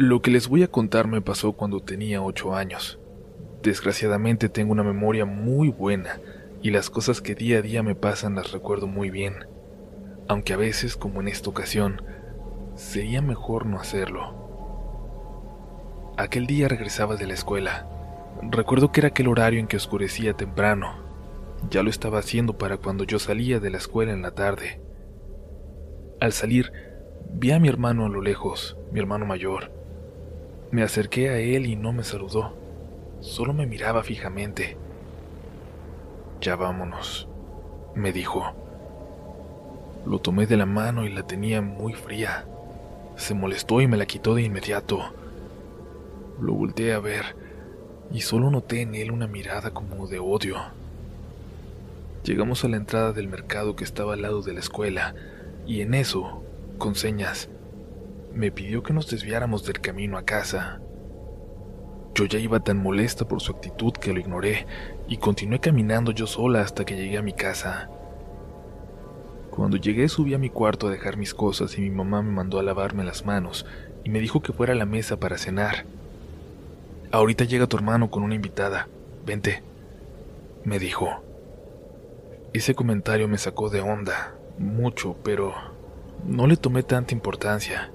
Lo que les voy a contar me pasó cuando tenía ocho años. Desgraciadamente tengo una memoria muy buena y las cosas que día a día me pasan las recuerdo muy bien, aunque a veces, como en esta ocasión, sería mejor no hacerlo. Aquel día regresaba de la escuela. Recuerdo que era aquel horario en que oscurecía temprano. Ya lo estaba haciendo para cuando yo salía de la escuela en la tarde. Al salir, vi a mi hermano a lo lejos, mi hermano mayor. Me acerqué a él y no me saludó. Solo me miraba fijamente. Ya vámonos, me dijo. Lo tomé de la mano y la tenía muy fría. Se molestó y me la quitó de inmediato. Lo volteé a ver y solo noté en él una mirada como de odio. Llegamos a la entrada del mercado que estaba al lado de la escuela y en eso, con señas, me pidió que nos desviáramos del camino a casa. Yo ya iba tan molesta por su actitud que lo ignoré y continué caminando yo sola hasta que llegué a mi casa. Cuando llegué subí a mi cuarto a dejar mis cosas y mi mamá me mandó a lavarme las manos y me dijo que fuera a la mesa para cenar. Ahorita llega tu hermano con una invitada. Vente, me dijo. Ese comentario me sacó de onda, mucho, pero no le tomé tanta importancia.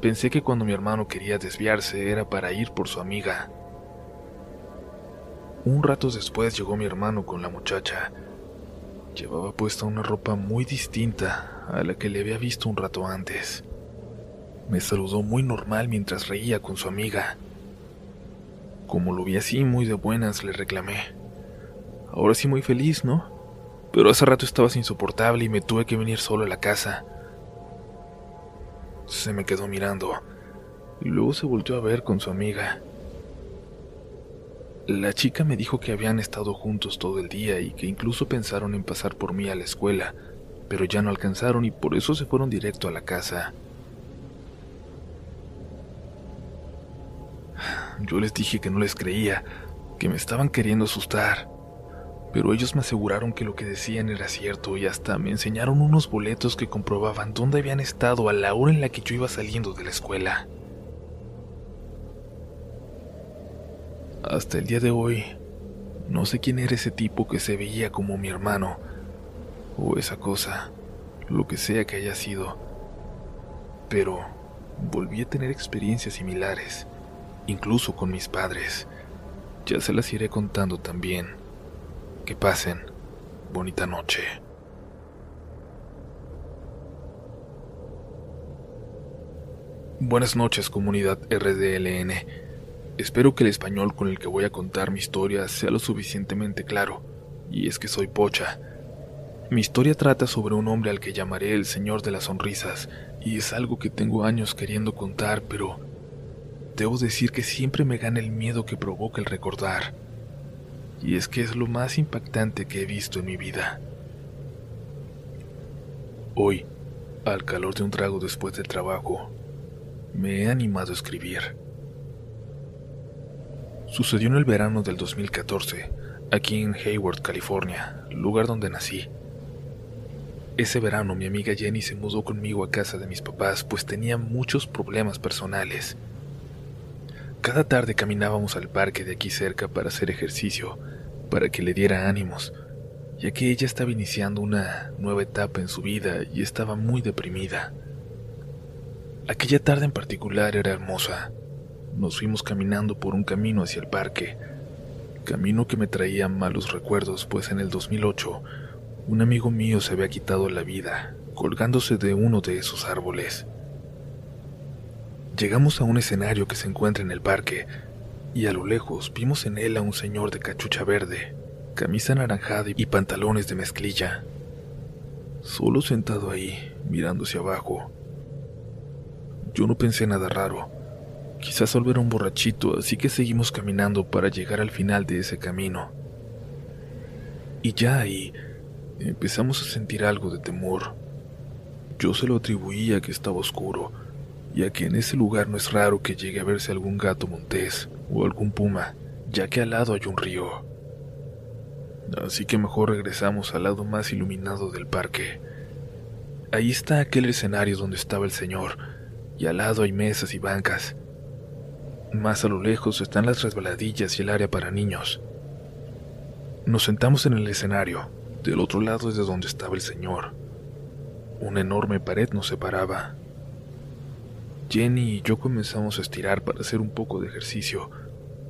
Pensé que cuando mi hermano quería desviarse era para ir por su amiga. Un rato después llegó mi hermano con la muchacha. Llevaba puesta una ropa muy distinta a la que le había visto un rato antes. Me saludó muy normal mientras reía con su amiga. Como lo vi así muy de buenas, le reclamé. Ahora sí muy feliz, ¿no? Pero hace rato estabas insoportable y me tuve que venir solo a la casa. Se me quedó mirando y luego se volvió a ver con su amiga. La chica me dijo que habían estado juntos todo el día y que incluso pensaron en pasar por mí a la escuela, pero ya no alcanzaron y por eso se fueron directo a la casa. Yo les dije que no les creía, que me estaban queriendo asustar pero ellos me aseguraron que lo que decían era cierto y hasta me enseñaron unos boletos que comprobaban dónde habían estado a la hora en la que yo iba saliendo de la escuela. Hasta el día de hoy, no sé quién era ese tipo que se veía como mi hermano, o esa cosa, lo que sea que haya sido, pero volví a tener experiencias similares, incluso con mis padres. Ya se las iré contando también. Que pasen bonita noche. Buenas noches comunidad RDLN. Espero que el español con el que voy a contar mi historia sea lo suficientemente claro, y es que soy pocha. Mi historia trata sobre un hombre al que llamaré el Señor de las Sonrisas, y es algo que tengo años queriendo contar, pero debo decir que siempre me gana el miedo que provoca el recordar y es que es lo más impactante que he visto en mi vida. Hoy, al calor de un trago después del trabajo, me he animado a escribir. Sucedió en el verano del 2014, aquí en Hayward, California, lugar donde nací. Ese verano mi amiga Jenny se mudó conmigo a casa de mis papás pues tenía muchos problemas personales cada tarde caminábamos al parque de aquí cerca para hacer ejercicio, para que le diera ánimos, ya que ella estaba iniciando una nueva etapa en su vida y estaba muy deprimida. Aquella tarde en particular era hermosa. Nos fuimos caminando por un camino hacia el parque, camino que me traía malos recuerdos, pues en el 2008 un amigo mío se había quitado la vida colgándose de uno de esos árboles. Llegamos a un escenario que se encuentra en el parque y a lo lejos vimos en él a un señor de cachucha verde, camisa anaranjada y pantalones de mezclilla, solo sentado ahí, mirándose abajo. Yo no pensé nada raro, quizás solo era un borrachito, así que seguimos caminando para llegar al final de ese camino. Y ya ahí empezamos a sentir algo de temor. Yo se lo atribuía que estaba oscuro, ya que en ese lugar no es raro que llegue a verse algún gato montés o algún puma, ya que al lado hay un río. Así que mejor regresamos al lado más iluminado del parque. Ahí está aquel escenario donde estaba el señor, y al lado hay mesas y bancas, Más a lo lejos están las resbaladillas y el área para niños. Nos sentamos en el escenario. Del otro lado es de donde estaba el señor. Una enorme pared nos separaba. Jenny y yo comenzamos a estirar para hacer un poco de ejercicio,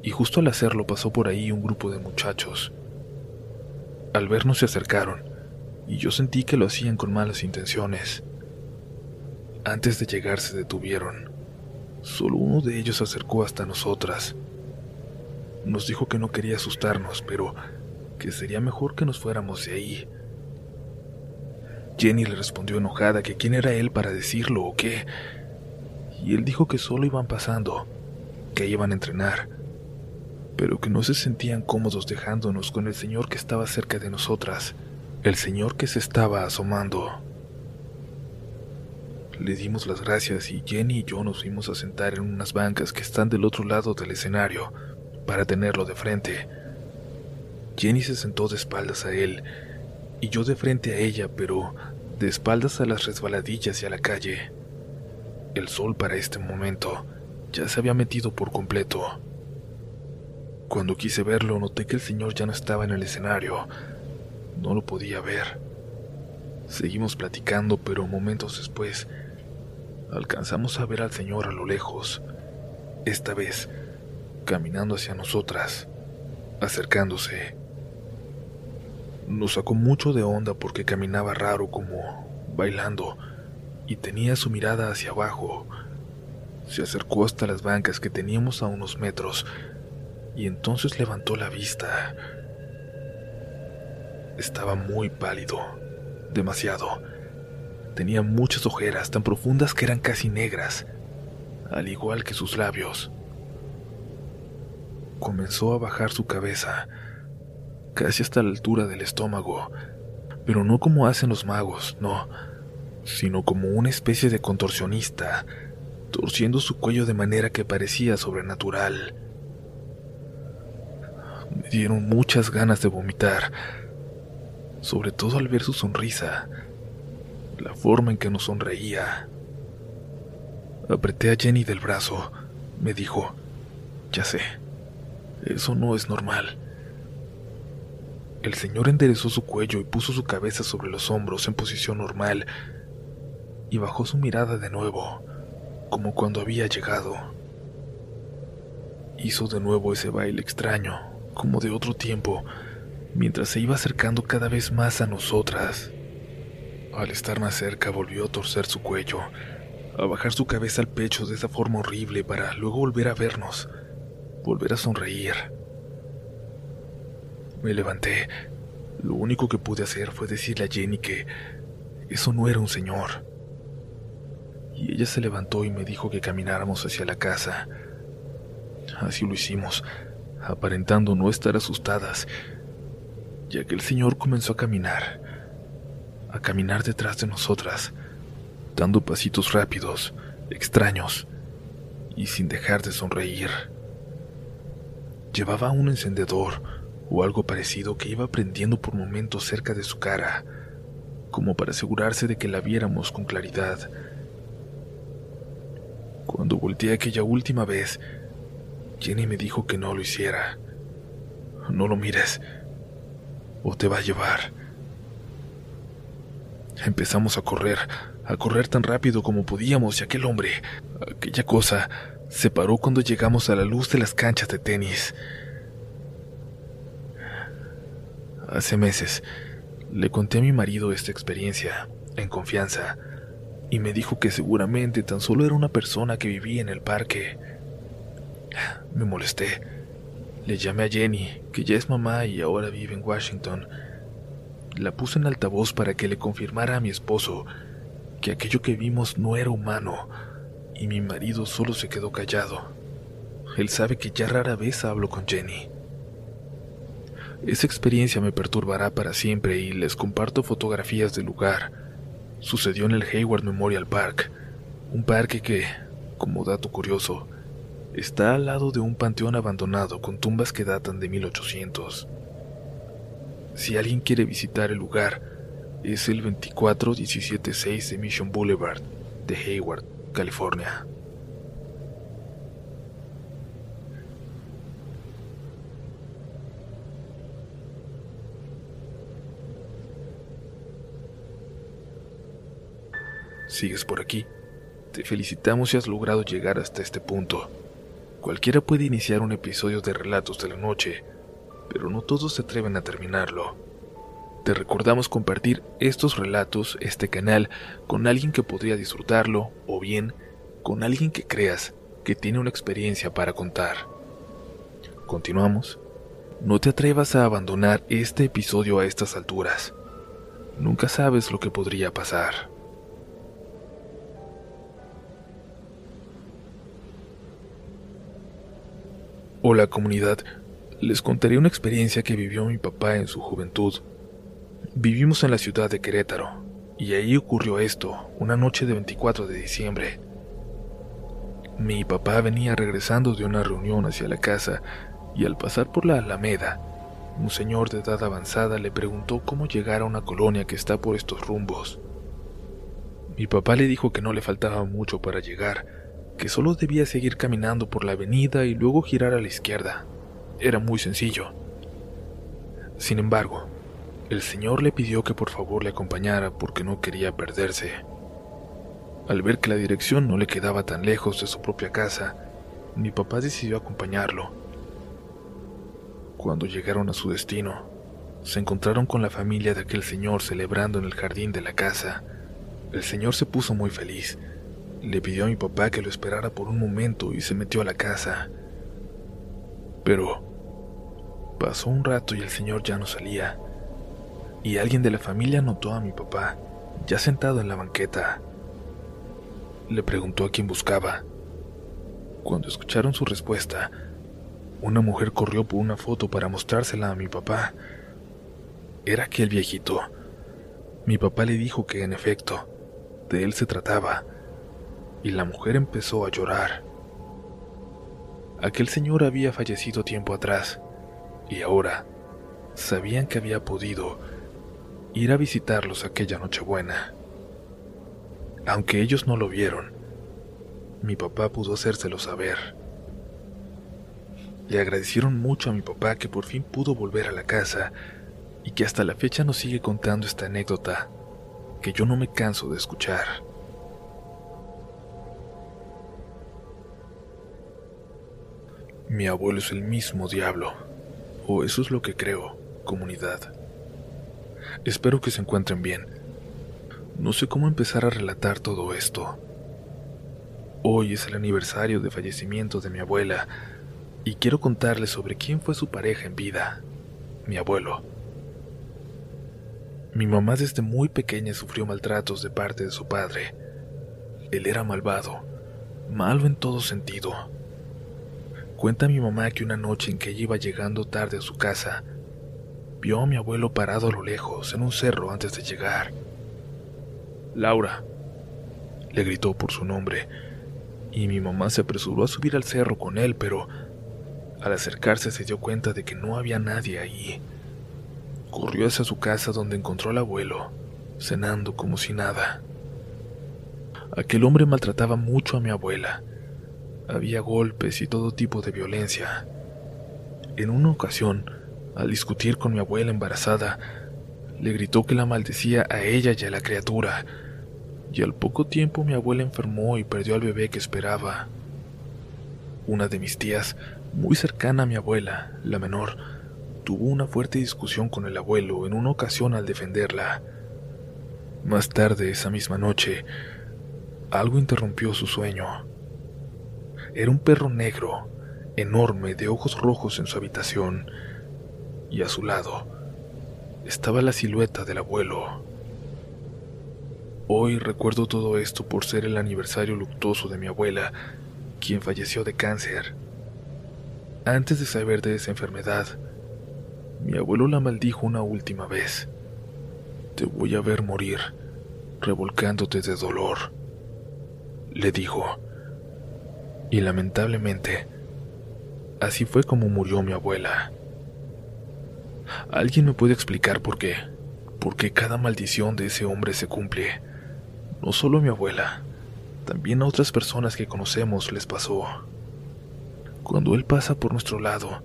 y justo al hacerlo pasó por ahí un grupo de muchachos. Al vernos se acercaron, y yo sentí que lo hacían con malas intenciones. Antes de llegar se detuvieron. Solo uno de ellos se acercó hasta nosotras. Nos dijo que no quería asustarnos, pero que sería mejor que nos fuéramos de ahí. Jenny le respondió enojada que quién era él para decirlo o qué, y él dijo que solo iban pasando, que iban a entrenar, pero que no se sentían cómodos dejándonos con el señor que estaba cerca de nosotras, el señor que se estaba asomando. Le dimos las gracias y Jenny y yo nos fuimos a sentar en unas bancas que están del otro lado del escenario para tenerlo de frente. Jenny se sentó de espaldas a él y yo de frente a ella, pero de espaldas a las resbaladillas y a la calle. El sol para este momento ya se había metido por completo. Cuando quise verlo, noté que el señor ya no estaba en el escenario. No lo podía ver. Seguimos platicando, pero momentos después alcanzamos a ver al señor a lo lejos, esta vez caminando hacia nosotras, acercándose. Nos sacó mucho de onda porque caminaba raro como bailando y tenía su mirada hacia abajo. Se acercó hasta las bancas que teníamos a unos metros y entonces levantó la vista. Estaba muy pálido, demasiado. Tenía muchas ojeras tan profundas que eran casi negras, al igual que sus labios. Comenzó a bajar su cabeza, casi hasta la altura del estómago, pero no como hacen los magos, no, sino como una especie de contorsionista, torciendo su cuello de manera que parecía sobrenatural. Me dieron muchas ganas de vomitar, sobre todo al ver su sonrisa, la forma en que nos sonreía. Apreté a Jenny del brazo. Me dijo, ya sé, eso no es normal. El señor enderezó su cuello y puso su cabeza sobre los hombros en posición normal y bajó su mirada de nuevo, como cuando había llegado. Hizo de nuevo ese baile extraño, como de otro tiempo, mientras se iba acercando cada vez más a nosotras. Al estar más cerca volvió a torcer su cuello, a bajar su cabeza al pecho de esa forma horrible para luego volver a vernos, volver a sonreír. Me levanté. Lo único que pude hacer fue decirle a Jenny que eso no era un señor. Y ella se levantó y me dijo que camináramos hacia la casa. Así lo hicimos, aparentando no estar asustadas, ya que el señor comenzó a caminar a caminar detrás de nosotras, dando pasitos rápidos, extraños, y sin dejar de sonreír. Llevaba un encendedor o algo parecido que iba prendiendo por momentos cerca de su cara, como para asegurarse de que la viéramos con claridad. Cuando volteé aquella última vez, Jenny me dijo que no lo hiciera. No lo mires, o te va a llevar. Empezamos a correr, a correr tan rápido como podíamos y aquel hombre, aquella cosa, se paró cuando llegamos a la luz de las canchas de tenis. Hace meses le conté a mi marido esta experiencia, en confianza, y me dijo que seguramente tan solo era una persona que vivía en el parque. Me molesté. Le llamé a Jenny, que ya es mamá y ahora vive en Washington, la puse en altavoz para que le confirmara a mi esposo que aquello que vimos no era humano, y mi marido solo se quedó callado. Él sabe que ya rara vez hablo con Jenny. Esa experiencia me perturbará para siempre y les comparto fotografías del lugar. Sucedió en el Hayward Memorial Park, un parque que, como dato curioso, está al lado de un panteón abandonado con tumbas que datan de 1800. Si alguien quiere visitar el lugar, es el 24176 de Mission Boulevard de Hayward, California. Sigues por aquí. Te felicitamos si has logrado llegar hasta este punto. Cualquiera puede iniciar un episodio de Relatos de la Noche, pero no todos se atreven a terminarlo. Te recordamos compartir estos relatos, este canal, con alguien que podría disfrutarlo o bien con alguien que creas que tiene una experiencia para contar. Continuamos. No te atrevas a abandonar este episodio a estas alturas. Nunca sabes lo que podría pasar. Hola comunidad, les contaré una experiencia que vivió mi papá en su juventud. Vivimos en la ciudad de Querétaro, y ahí ocurrió esto, una noche de 24 de diciembre. Mi papá venía regresando de una reunión hacia la casa y al pasar por la Alameda, un señor de edad avanzada le preguntó cómo llegar a una colonia que está por estos rumbos. Mi papá le dijo que no le faltaba mucho para llegar, que solo debía seguir caminando por la avenida y luego girar a la izquierda. Era muy sencillo. Sin embargo, el señor le pidió que por favor le acompañara porque no quería perderse. Al ver que la dirección no le quedaba tan lejos de su propia casa, mi papá decidió acompañarlo. Cuando llegaron a su destino, se encontraron con la familia de aquel señor celebrando en el jardín de la casa. El señor se puso muy feliz. Le pidió a mi papá que lo esperara por un momento y se metió a la casa. Pero pasó un rato y el señor ya no salía. Y alguien de la familia notó a mi papá, ya sentado en la banqueta, le preguntó a quién buscaba. Cuando escucharon su respuesta, una mujer corrió por una foto para mostrársela a mi papá. Era aquel viejito. Mi papá le dijo que en efecto, de él se trataba, y la mujer empezó a llorar. Aquel señor había fallecido tiempo atrás, y ahora sabían que había podido ir a visitarlos aquella Nochebuena. Aunque ellos no lo vieron, mi papá pudo hacérselo saber. Le agradecieron mucho a mi papá que por fin pudo volver a la casa y que hasta la fecha nos sigue contando esta anécdota que yo no me canso de escuchar. Mi abuelo es el mismo diablo, o eso es lo que creo, comunidad. Espero que se encuentren bien no sé cómo empezar a relatar todo esto. Hoy es el aniversario de fallecimiento de mi abuela y quiero contarles sobre quién fue su pareja en vida, mi abuelo. Mi mamá desde muy pequeña sufrió maltratos de parte de su padre. Él era malvado, malo en todo sentido. Cuenta mi mamá que una noche en que ella iba llegando tarde a su casa, vio a mi abuelo parado a lo lejos en un cerro antes de llegar. Laura, le gritó por su nombre, y mi mamá se apresuró a subir al cerro con él, pero al acercarse se dio cuenta de que no había nadie allí. Corrió hacia su casa donde encontró al abuelo, cenando como si nada. Aquel hombre maltrataba mucho a mi abuela. Había golpes y todo tipo de violencia. En una ocasión, al discutir con mi abuela embarazada, le gritó que la maldecía a ella y a la criatura, y al poco tiempo mi abuela enfermó y perdió al bebé que esperaba. Una de mis tías, muy cercana a mi abuela, la menor, tuvo una fuerte discusión con el abuelo en una ocasión al defenderla. Más tarde esa misma noche, algo interrumpió su sueño. Era un perro negro, enorme, de ojos rojos en su habitación, y a su lado estaba la silueta del abuelo. Hoy recuerdo todo esto por ser el aniversario luctuoso de mi abuela, quien falleció de cáncer. Antes de saber de esa enfermedad, mi abuelo la maldijo una última vez. Te voy a ver morir, revolcándote de dolor, le dijo. Y lamentablemente, así fue como murió mi abuela. ¿Alguien me puede explicar por qué? ¿Por qué cada maldición de ese hombre se cumple? No solo a mi abuela, también a otras personas que conocemos les pasó. Cuando él pasa por nuestro lado,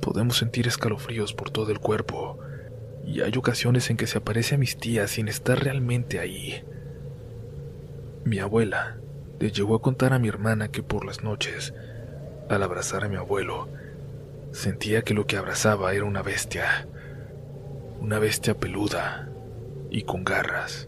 podemos sentir escalofríos por todo el cuerpo, y hay ocasiones en que se aparece a mis tías sin estar realmente ahí. Mi abuela le llegó a contar a mi hermana que por las noches, al abrazar a mi abuelo, sentía que lo que abrazaba era una bestia, una bestia peluda y con garras.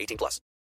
18 plus.